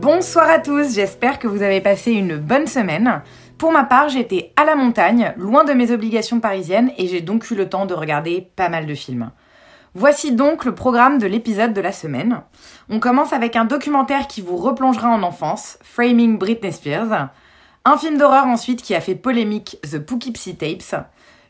Bonsoir à tous, j'espère que vous avez passé une bonne semaine. Pour ma part, j'étais à la montagne, loin de mes obligations parisiennes, et j'ai donc eu le temps de regarder pas mal de films. Voici donc le programme de l'épisode de la semaine. On commence avec un documentaire qui vous replongera en enfance, Framing Britney Spears. Un film d'horreur ensuite qui a fait polémique, The Poughkeepsie Tapes.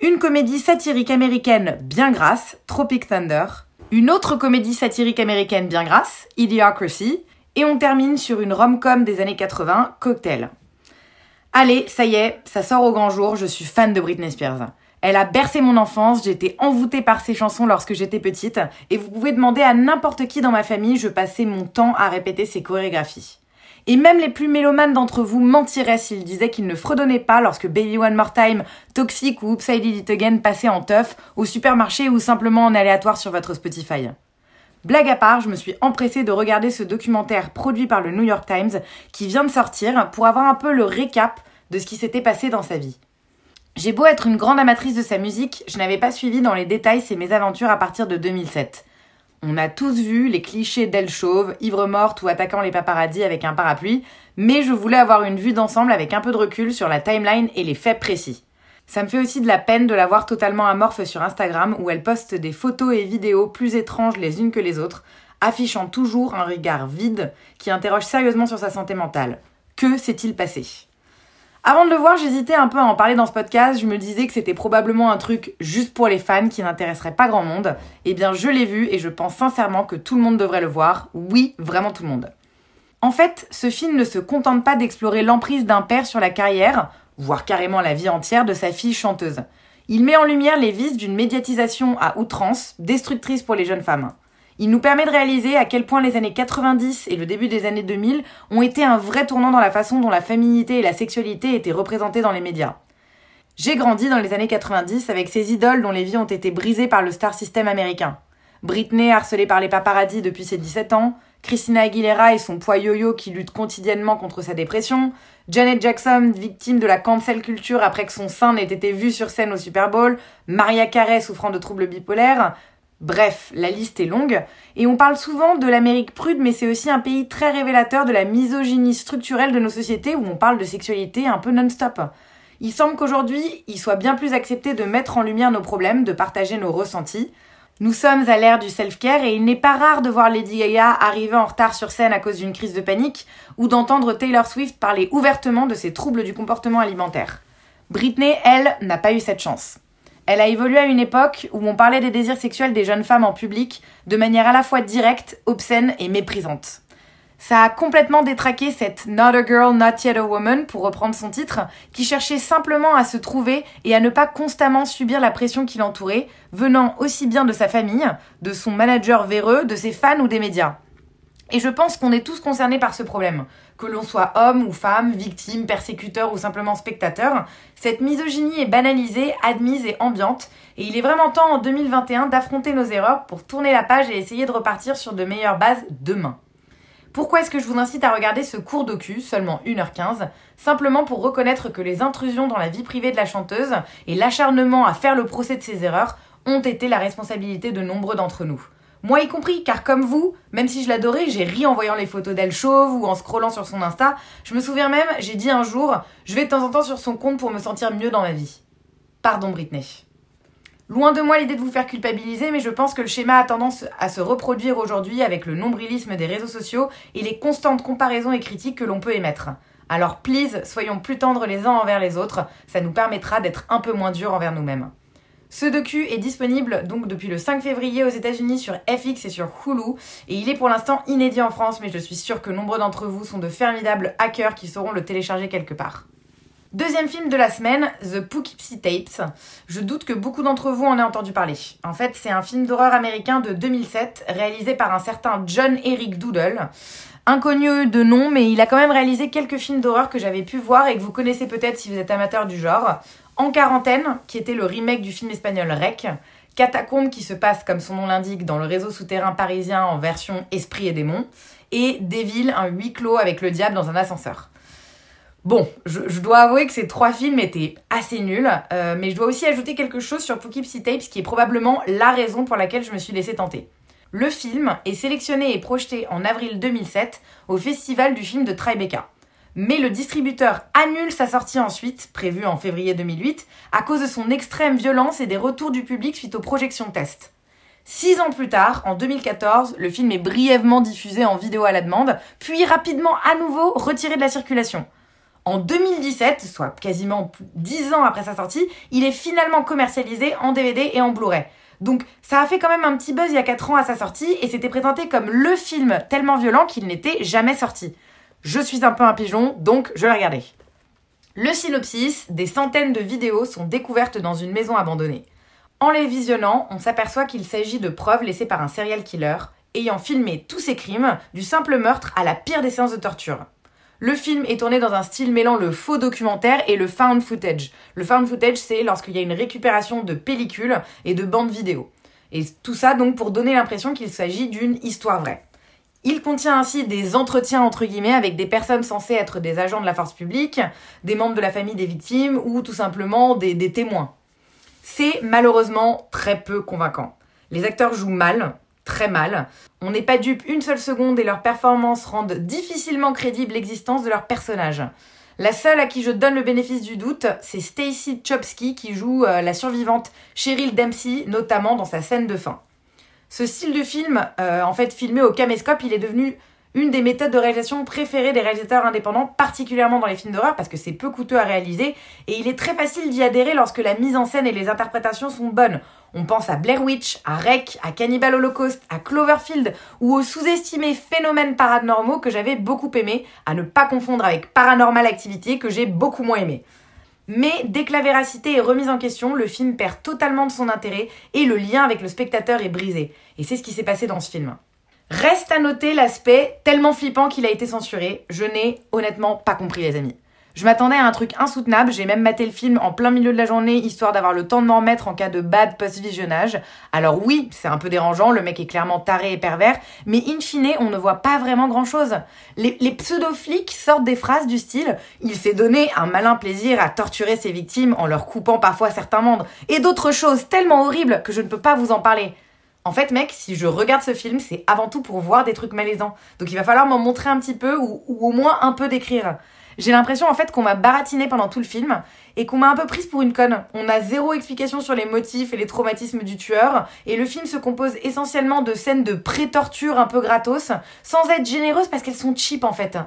Une comédie satirique américaine bien grasse, Tropic Thunder. Une autre comédie satirique américaine bien grasse, Idiocracy. Et on termine sur une rom-com des années 80, Cocktail. Allez, ça y est, ça sort au grand jour, je suis fan de Britney Spears. Elle a bercé mon enfance, j'étais envoûtée par ses chansons lorsque j'étais petite, et vous pouvez demander à n'importe qui dans ma famille, je passais mon temps à répéter ses chorégraphies. Et même les plus mélomanes d'entre vous mentiraient s'ils disaient qu'ils ne fredonnaient pas lorsque Baby One More Time, Toxic ou Upside It Again passaient en teuf, au supermarché ou simplement en aléatoire sur votre Spotify. Blague à part, je me suis empressée de regarder ce documentaire produit par le New York Times qui vient de sortir pour avoir un peu le récap de ce qui s'était passé dans sa vie. J'ai beau être une grande amatrice de sa musique, je n'avais pas suivi dans les détails ses mésaventures à partir de 2007. On a tous vu les clichés d'elle chauve, ivre morte ou attaquant les paparazzis avec un parapluie, mais je voulais avoir une vue d'ensemble avec un peu de recul sur la timeline et les faits précis. Ça me fait aussi de la peine de la voir totalement amorphe sur Instagram où elle poste des photos et vidéos plus étranges les unes que les autres, affichant toujours un regard vide qui interroge sérieusement sur sa santé mentale. Que s'est-il passé? Avant de le voir, j'hésitais un peu à en parler dans ce podcast. Je me disais que c'était probablement un truc juste pour les fans qui n'intéresserait pas grand monde. Eh bien, je l'ai vu et je pense sincèrement que tout le monde devrait le voir. Oui, vraiment tout le monde. En fait, ce film ne se contente pas d'explorer l'emprise d'un père sur la carrière, voire carrément la vie entière de sa fille chanteuse. Il met en lumière les vices d'une médiatisation à outrance, destructrice pour les jeunes femmes. Il nous permet de réaliser à quel point les années 90 et le début des années 2000 ont été un vrai tournant dans la façon dont la féminité et la sexualité étaient représentées dans les médias. J'ai grandi dans les années 90 avec ces idoles dont les vies ont été brisées par le star system américain. Britney harcelée par les paparazzis depuis ses 17 ans, Christina Aguilera et son poids yo-yo qui lutte quotidiennement contre sa dépression, Janet Jackson victime de la cancel culture après que son sein n'ait été vu sur scène au Super Bowl, Maria Carey souffrant de troubles bipolaires, Bref, la liste est longue, et on parle souvent de l'Amérique prude, mais c'est aussi un pays très révélateur de la misogynie structurelle de nos sociétés où on parle de sexualité un peu non-stop. Il semble qu'aujourd'hui, il soit bien plus accepté de mettre en lumière nos problèmes, de partager nos ressentis. Nous sommes à l'ère du self-care et il n'est pas rare de voir Lady Gaga arriver en retard sur scène à cause d'une crise de panique ou d'entendre Taylor Swift parler ouvertement de ses troubles du comportement alimentaire. Britney, elle, n'a pas eu cette chance. Elle a évolué à une époque où on parlait des désirs sexuels des jeunes femmes en public de manière à la fois directe, obscène et méprisante. Ça a complètement détraqué cette Not a Girl, Not Yet a Woman, pour reprendre son titre, qui cherchait simplement à se trouver et à ne pas constamment subir la pression qui l'entourait, venant aussi bien de sa famille, de son manager véreux, de ses fans ou des médias. Et je pense qu'on est tous concernés par ce problème. Que l'on soit homme ou femme, victime, persécuteur ou simplement spectateur, cette misogynie est banalisée, admise et ambiante, et il est vraiment temps en 2021 d'affronter nos erreurs pour tourner la page et essayer de repartir sur de meilleures bases demain. Pourquoi est-ce que je vous incite à regarder ce cours docu, seulement 1h15, simplement pour reconnaître que les intrusions dans la vie privée de la chanteuse et l'acharnement à faire le procès de ses erreurs ont été la responsabilité de nombreux d'entre nous. Moi y compris, car comme vous, même si je l'adorais, j'ai ri en voyant les photos d'elle chauve ou en scrollant sur son Insta. Je me souviens même, j'ai dit un jour, je vais de temps en temps sur son compte pour me sentir mieux dans ma vie. Pardon Britney. Loin de moi l'idée de vous faire culpabiliser, mais je pense que le schéma a tendance à se reproduire aujourd'hui avec le nombrilisme des réseaux sociaux et les constantes comparaisons et critiques que l'on peut émettre. Alors please, soyons plus tendres les uns envers les autres, ça nous permettra d'être un peu moins durs envers nous-mêmes. Ce docu est disponible donc depuis le 5 février aux États-Unis sur FX et sur Hulu et il est pour l'instant inédit en France mais je suis sûre que nombreux d'entre vous sont de formidables hackers qui sauront le télécharger quelque part. Deuxième film de la semaine, The Poughkeepsie Tapes. Je doute que beaucoup d'entre vous en aient entendu parler. En fait, c'est un film d'horreur américain de 2007 réalisé par un certain John Eric Doodle, Inconnu de nom, mais il a quand même réalisé quelques films d'horreur que j'avais pu voir et que vous connaissez peut-être si vous êtes amateur du genre. En quarantaine, qui était le remake du film espagnol Rec. Catacombe, qui se passe, comme son nom l'indique, dans le réseau souterrain parisien en version esprit et démon. Et Devil, un huis clos avec le diable dans un ascenseur. Bon, je, dois avouer que ces trois films étaient assez nuls, euh, mais je dois aussi ajouter quelque chose sur Poughkeepsie Tapes qui est probablement la raison pour laquelle je me suis laissé tenter. Le film est sélectionné et projeté en avril 2007 au Festival du film de Tribeca. Mais le distributeur annule sa sortie ensuite, prévue en février 2008, à cause de son extrême violence et des retours du public suite aux projections test. Six ans plus tard, en 2014, le film est brièvement diffusé en vidéo à la demande, puis rapidement à nouveau retiré de la circulation. En 2017, soit quasiment 10 ans après sa sortie, il est finalement commercialisé en DVD et en Blu-ray. Donc ça a fait quand même un petit buzz il y a 4 ans à sa sortie et c'était présenté comme le film tellement violent qu'il n'était jamais sorti. Je suis un peu un pigeon, donc je l'ai regardé. Le synopsis, des centaines de vidéos sont découvertes dans une maison abandonnée. En les visionnant, on s'aperçoit qu'il s'agit de preuves laissées par un serial killer, ayant filmé tous ses crimes, du simple meurtre à la pire des séances de torture. Le film est tourné dans un style mêlant le faux documentaire et le found footage. Le found footage, c'est lorsqu'il y a une récupération de pellicules et de bandes vidéo. Et tout ça donc pour donner l'impression qu'il s'agit d'une histoire vraie. Il contient ainsi des entretiens entre guillemets avec des personnes censées être des agents de la force publique, des membres de la famille des victimes ou tout simplement des, des témoins. C'est malheureusement très peu convaincant. Les acteurs jouent mal, très mal. On n'est pas dupe une seule seconde et leurs performances rendent difficilement crédible l'existence de leurs personnages. La seule à qui je donne le bénéfice du doute, c'est Stacy Chopsky qui joue euh, la survivante Cheryl Dempsey, notamment dans sa scène de fin. Ce style de film, euh, en fait filmé au caméscope, il est devenu une des méthodes de réalisation préférées des réalisateurs indépendants, particulièrement dans les films d'horreur, parce que c'est peu coûteux à réaliser, et il est très facile d'y adhérer lorsque la mise en scène et les interprétations sont bonnes. On pense à Blair Witch, à Rec, à Cannibal Holocaust, à Cloverfield, ou aux sous-estimés phénomènes paranormaux que j'avais beaucoup aimé, à ne pas confondre avec Paranormal Activity que j'ai beaucoup moins aimé. Mais dès que la véracité est remise en question, le film perd totalement de son intérêt et le lien avec le spectateur est brisé. Et c'est ce qui s'est passé dans ce film. Reste à noter l'aspect tellement flippant qu'il a été censuré. Je n'ai honnêtement pas compris les amis. Je m'attendais à un truc insoutenable, j'ai même maté le film en plein milieu de la journée, histoire d'avoir le temps de m'en remettre en cas de bad post-visionnage. Alors oui, c'est un peu dérangeant, le mec est clairement taré et pervers, mais in fine, on ne voit pas vraiment grand-chose. Les, les pseudo-flics sortent des phrases du style « Il s'est donné un malin plaisir à torturer ses victimes en leur coupant parfois certains membres », et d'autres choses tellement horribles que je ne peux pas vous en parler. En fait, mec, si je regarde ce film, c'est avant tout pour voir des trucs malaisants. Donc il va falloir m'en montrer un petit peu ou au moins un peu décrire. J'ai l'impression en fait qu'on m'a baratiné pendant tout le film et qu'on m'a un peu prise pour une conne. On a zéro explication sur les motifs et les traumatismes du tueur et le film se compose essentiellement de scènes de pré-torture un peu gratos sans être généreuse parce qu'elles sont cheap en fait.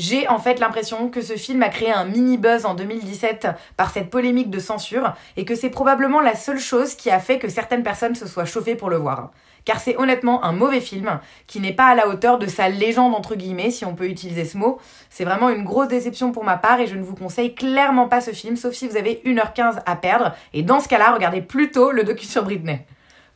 J'ai en fait l'impression que ce film a créé un mini buzz en 2017 par cette polémique de censure et que c'est probablement la seule chose qui a fait que certaines personnes se soient chauffées pour le voir car c'est honnêtement un mauvais film qui n'est pas à la hauteur de sa légende entre guillemets, si on peut utiliser ce mot. C'est vraiment une grosse déception pour ma part et je ne vous conseille clairement pas ce film, sauf si vous avez 1h15 à perdre. Et dans ce cas-là, regardez plutôt le docu sur Britney.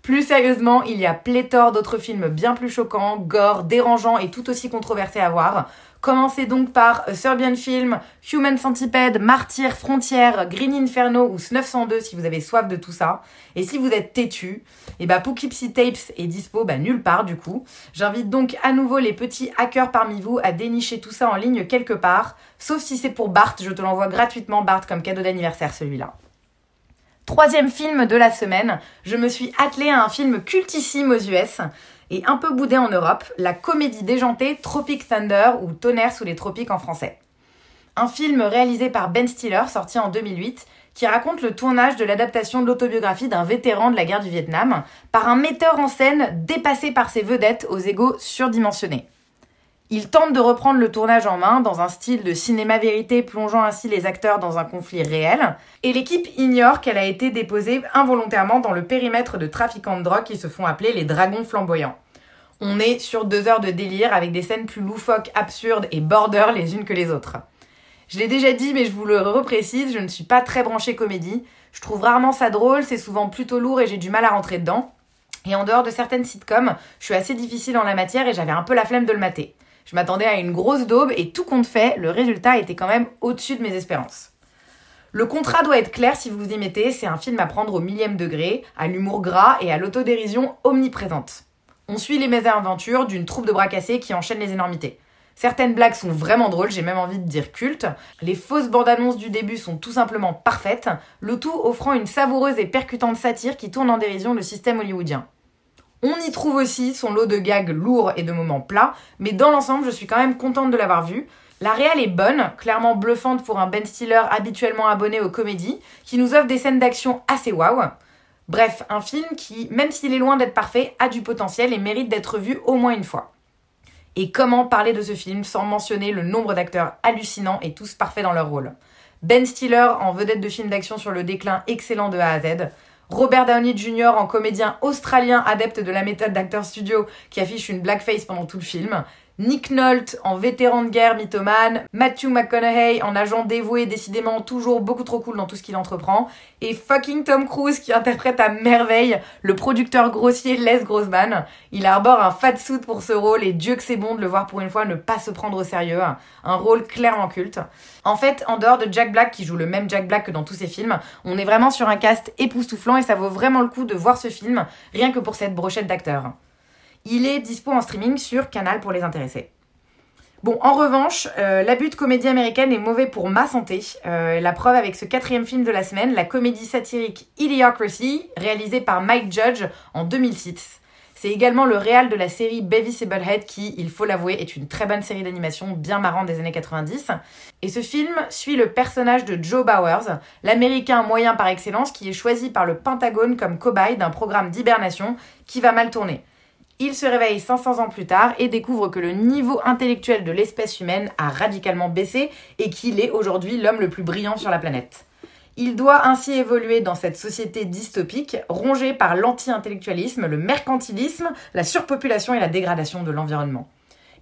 Plus sérieusement, il y a pléthore d'autres films bien plus choquants, gore, dérangeants et tout aussi controversés à voir. Commencez donc par Serbian Film, Human Centipede, Martyr, Frontière, Green Inferno ou 902 si vous avez soif de tout ça. Et si vous êtes têtu, et eh bah Poughkeepsie Tapes est dispo bah, nulle part du coup. J'invite donc à nouveau les petits hackers parmi vous à dénicher tout ça en ligne quelque part. Sauf si c'est pour Bart, je te l'envoie gratuitement Bart comme cadeau d'anniversaire celui-là. Troisième film de la semaine, je me suis attelée à un film cultissime aux US et un peu boudé en Europe, la comédie déjantée Tropic Thunder ou Tonnerre sous les tropiques en français. Un film réalisé par Ben Stiller, sorti en 2008, qui raconte le tournage de l'adaptation de l'autobiographie d'un vétéran de la guerre du Vietnam par un metteur en scène dépassé par ses vedettes aux égaux surdimensionnés. Il tente de reprendre le tournage en main dans un style de cinéma vérité plongeant ainsi les acteurs dans un conflit réel, et l'équipe ignore qu'elle a été déposée involontairement dans le périmètre de trafiquants de drogue qui se font appeler les dragons flamboyants. On est sur deux heures de délire avec des scènes plus loufoques, absurdes et border les unes que les autres. Je l'ai déjà dit, mais je vous le reprécise, je ne suis pas très branchée comédie. Je trouve rarement ça drôle, c'est souvent plutôt lourd et j'ai du mal à rentrer dedans. Et en dehors de certaines sitcoms, je suis assez difficile en la matière et j'avais un peu la flemme de le mater. Je m'attendais à une grosse daube et tout compte fait, le résultat était quand même au-dessus de mes espérances. Le contrat doit être clair si vous vous y mettez, c'est un film à prendre au millième degré, à l'humour gras et à l'autodérision omniprésente. On suit les mésaventures d'une troupe de bras cassés qui enchaîne les énormités. Certaines blagues sont vraiment drôles, j'ai même envie de dire cultes. Les fausses bandes annonces du début sont tout simplement parfaites, le tout offrant une savoureuse et percutante satire qui tourne en dérision le système hollywoodien. On y trouve aussi son lot de gags lourds et de moments plats, mais dans l'ensemble, je suis quand même contente de l'avoir vu. La réelle est bonne, clairement bluffante pour un Ben Stiller habituellement abonné aux comédies, qui nous offre des scènes d'action assez waouh. Bref, un film qui, même s'il est loin d'être parfait, a du potentiel et mérite d'être vu au moins une fois. Et comment parler de ce film sans mentionner le nombre d'acteurs hallucinants et tous parfaits dans leur rôle? Ben Stiller en vedette de film d'action sur le déclin excellent de A à Z, Robert Downey Jr. en comédien australien adepte de la méthode d'acteur studio qui affiche une blackface pendant tout le film, Nick Nolte en vétéran de guerre mythomane, Matthew McConaughey en agent dévoué décidément toujours beaucoup trop cool dans tout ce qu'il entreprend, et fucking Tom Cruise qui interprète à merveille le producteur grossier Les Grossman. Il arbore un fat suit pour ce rôle et Dieu que c'est bon de le voir pour une fois ne pas se prendre au sérieux. Un rôle clairement culte. En fait, en dehors de Jack Black qui joue le même Jack Black que dans tous ses films, on est vraiment sur un cast époustouflant et ça vaut vraiment le coup de voir ce film rien que pour cette brochette d'acteurs. Il est dispo en streaming sur Canal pour les intéressés. Bon, en revanche, euh, l'abus comédie américaine est mauvais pour ma santé. Euh, la preuve avec ce quatrième film de la semaine, la comédie satirique Idiocracy, réalisée par Mike Judge en 2006. C'est également le réal de la série Beavis et qui, il faut l'avouer, est une très bonne série d'animation bien marrante des années 90. Et ce film suit le personnage de Joe Bowers, l'américain moyen par excellence qui est choisi par le Pentagone comme cobaye d'un programme d'hibernation qui va mal tourner. Il se réveille 500 ans plus tard et découvre que le niveau intellectuel de l'espèce humaine a radicalement baissé et qu'il est aujourd'hui l'homme le plus brillant sur la planète. Il doit ainsi évoluer dans cette société dystopique, rongée par l'anti-intellectualisme, le mercantilisme, la surpopulation et la dégradation de l'environnement.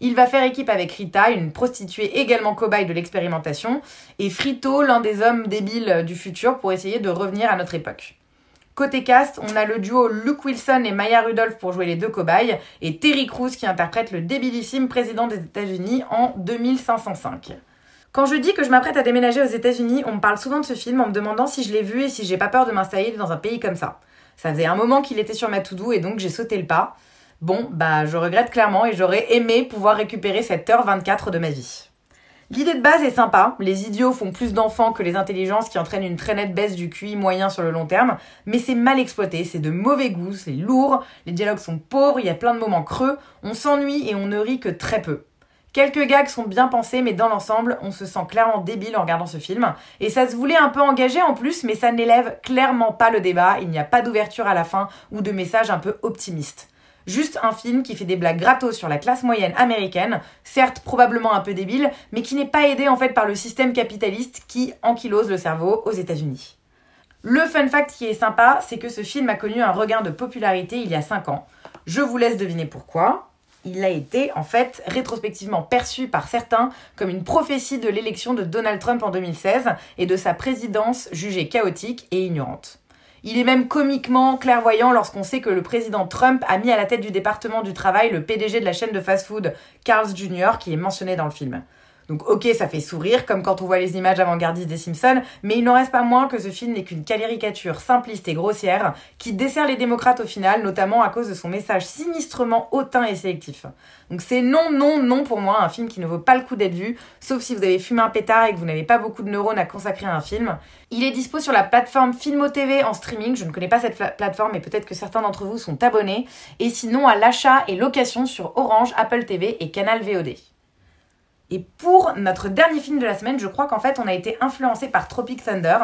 Il va faire équipe avec Rita, une prostituée également cobaye de l'expérimentation, et Frito, l'un des hommes débiles du futur, pour essayer de revenir à notre époque. Côté cast, on a le duo Luke Wilson et Maya Rudolph pour jouer les deux cobayes, et Terry Crews qui interprète le débilissime président des États-Unis en 2505. Quand je dis que je m'apprête à déménager aux États-Unis, on me parle souvent de ce film en me demandant si je l'ai vu et si j'ai pas peur de m'installer dans un pays comme ça. Ça faisait un moment qu'il était sur ma to-do et donc j'ai sauté le pas. Bon, bah je regrette clairement et j'aurais aimé pouvoir récupérer cette heure 24 de ma vie. L'idée de base est sympa, les idiots font plus d'enfants que les intelligences qui entraînent une très nette baisse du QI moyen sur le long terme, mais c'est mal exploité, c'est de mauvais goût, c'est lourd, les dialogues sont pauvres, il y a plein de moments creux, on s'ennuie et on ne rit que très peu. Quelques gags sont bien pensés, mais dans l'ensemble, on se sent clairement débile en regardant ce film. Et ça se voulait un peu engagé en plus, mais ça n'élève clairement pas le débat, il n'y a pas d'ouverture à la fin ou de message un peu optimiste. Juste un film qui fait des blagues gratos sur la classe moyenne américaine, certes probablement un peu débile, mais qui n'est pas aidé en fait par le système capitaliste qui ankylose le cerveau aux États-Unis. Le fun fact qui est sympa, c'est que ce film a connu un regain de popularité il y a 5 ans. Je vous laisse deviner pourquoi. Il a été en fait rétrospectivement perçu par certains comme une prophétie de l'élection de Donald Trump en 2016 et de sa présidence jugée chaotique et ignorante. Il est même comiquement clairvoyant lorsqu'on sait que le président Trump a mis à la tête du département du travail le PDG de la chaîne de fast-food Carl's Jr. qui est mentionné dans le film. Donc ok, ça fait sourire, comme quand on voit les images avant-gardistes des Simpsons, mais il n'en reste pas moins que ce film n'est qu'une caricature simpliste et grossière qui dessert les démocrates au final, notamment à cause de son message sinistrement hautain et sélectif. Donc c'est non, non, non pour moi, un film qui ne vaut pas le coup d'être vu, sauf si vous avez fumé un pétard et que vous n'avez pas beaucoup de neurones à consacrer à un film. Il est dispo sur la plateforme Filmo TV en streaming, je ne connais pas cette plateforme, mais peut-être que certains d'entre vous sont abonnés, et sinon à l'achat et location sur Orange, Apple TV et Canal VOD. Et pour notre dernier film de la semaine, je crois qu'en fait, on a été influencé par Tropic Thunder.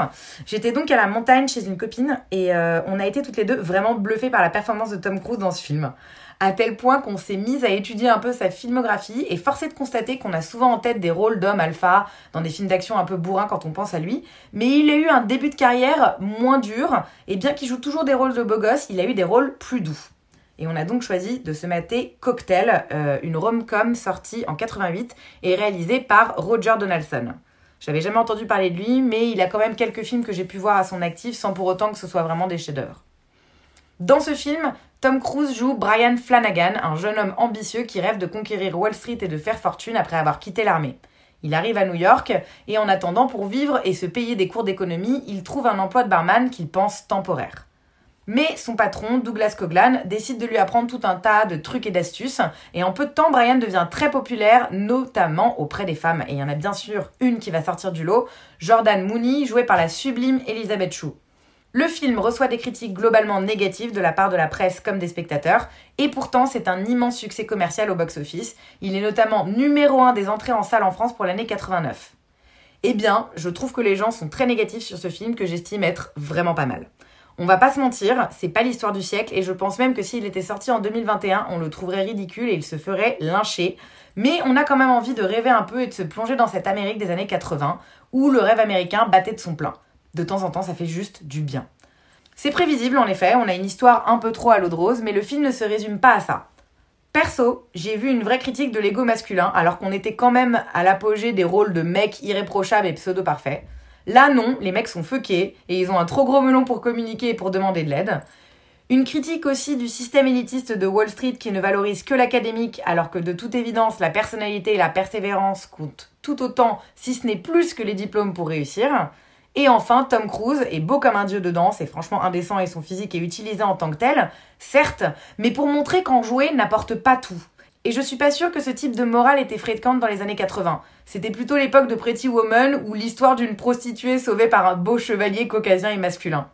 J'étais donc à la montagne chez une copine et euh, on a été toutes les deux vraiment bluffées par la performance de Tom Cruise dans ce film. À tel point qu'on s'est mise à étudier un peu sa filmographie et forcé de constater qu'on a souvent en tête des rôles d'homme alpha dans des films d'action un peu bourrins quand on pense à lui. Mais il a eu un début de carrière moins dur et bien qu'il joue toujours des rôles de beau gosse, il a eu des rôles plus doux. Et on a donc choisi de se mater Cocktail, euh, une rom-com sortie en 88 et réalisée par Roger Donaldson. J'avais jamais entendu parler de lui, mais il a quand même quelques films que j'ai pu voir à son actif sans pour autant que ce soit vraiment des chefs-d'œuvre. Dans ce film, Tom Cruise joue Brian Flanagan, un jeune homme ambitieux qui rêve de conquérir Wall Street et de faire fortune après avoir quitté l'armée. Il arrive à New York et en attendant pour vivre et se payer des cours d'économie, il trouve un emploi de barman qu'il pense temporaire. Mais son patron, Douglas Coglan, décide de lui apprendre tout un tas de trucs et d'astuces, et en peu de temps, Brian devient très populaire, notamment auprès des femmes. Et il y en a bien sûr une qui va sortir du lot, Jordan Mooney, jouée par la sublime Elizabeth Shue. Le film reçoit des critiques globalement négatives de la part de la presse comme des spectateurs, et pourtant c'est un immense succès commercial au box-office. Il est notamment numéro 1 des entrées en salle en France pour l'année 89. Eh bien, je trouve que les gens sont très négatifs sur ce film que j'estime être vraiment pas mal. On va pas se mentir, c'est pas l'histoire du siècle, et je pense même que s'il était sorti en 2021, on le trouverait ridicule et il se ferait lyncher. Mais on a quand même envie de rêver un peu et de se plonger dans cette Amérique des années 80, où le rêve américain battait de son plein. De temps en temps, ça fait juste du bien. C'est prévisible en effet, on a une histoire un peu trop à l'eau de rose, mais le film ne se résume pas à ça. Perso, j'ai vu une vraie critique de l'ego masculin, alors qu'on était quand même à l'apogée des rôles de mecs irréprochables et pseudo-parfaits. Là non, les mecs sont fuckés, et ils ont un trop gros melon pour communiquer et pour demander de l'aide. Une critique aussi du système élitiste de Wall Street qui ne valorise que l'académique alors que de toute évidence la personnalité et la persévérance comptent tout autant, si ce n'est plus que les diplômes pour réussir. Et enfin, Tom Cruise est beau comme un dieu de danse, et franchement indécent et son physique est utilisé en tant que tel, certes, mais pour montrer qu'en jouer n'apporte pas tout. Et je suis pas sûre que ce type de morale était fréquent dans les années 80. C'était plutôt l'époque de Pretty Woman ou l'histoire d'une prostituée sauvée par un beau chevalier caucasien et masculin.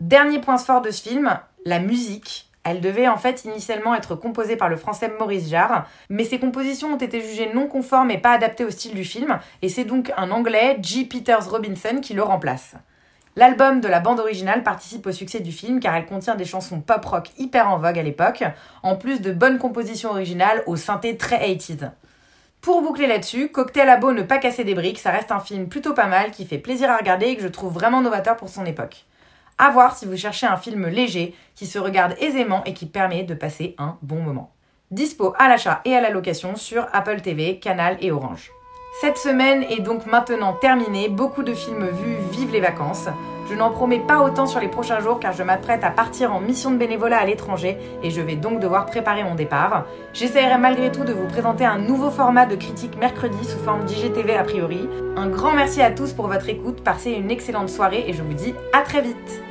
Dernier point fort de ce film, la musique. Elle devait en fait initialement être composée par le français Maurice Jarre, mais ses compositions ont été jugées non conformes et pas adaptées au style du film, et c'est donc un anglais, G. Peters Robinson, qui le remplace. L'album de la bande originale participe au succès du film car elle contient des chansons pop-rock hyper en vogue à l'époque, en plus de bonnes compositions originales au synthé très 80s. Pour boucler là-dessus, Cocktail à beau ne pas casser des briques, ça reste un film plutôt pas mal qui fait plaisir à regarder et que je trouve vraiment novateur pour son époque. À voir si vous cherchez un film léger, qui se regarde aisément et qui permet de passer un bon moment. Dispo à l'achat et à la location sur Apple TV, Canal et Orange. Cette semaine est donc maintenant terminée, beaucoup de films vus, vive les vacances. Je n'en promets pas autant sur les prochains jours car je m'apprête à partir en mission de bénévolat à l'étranger et je vais donc devoir préparer mon départ. J'essaierai malgré tout de vous présenter un nouveau format de critique mercredi sous forme d'IGTV a priori. Un grand merci à tous pour votre écoute, passez une excellente soirée et je vous dis à très vite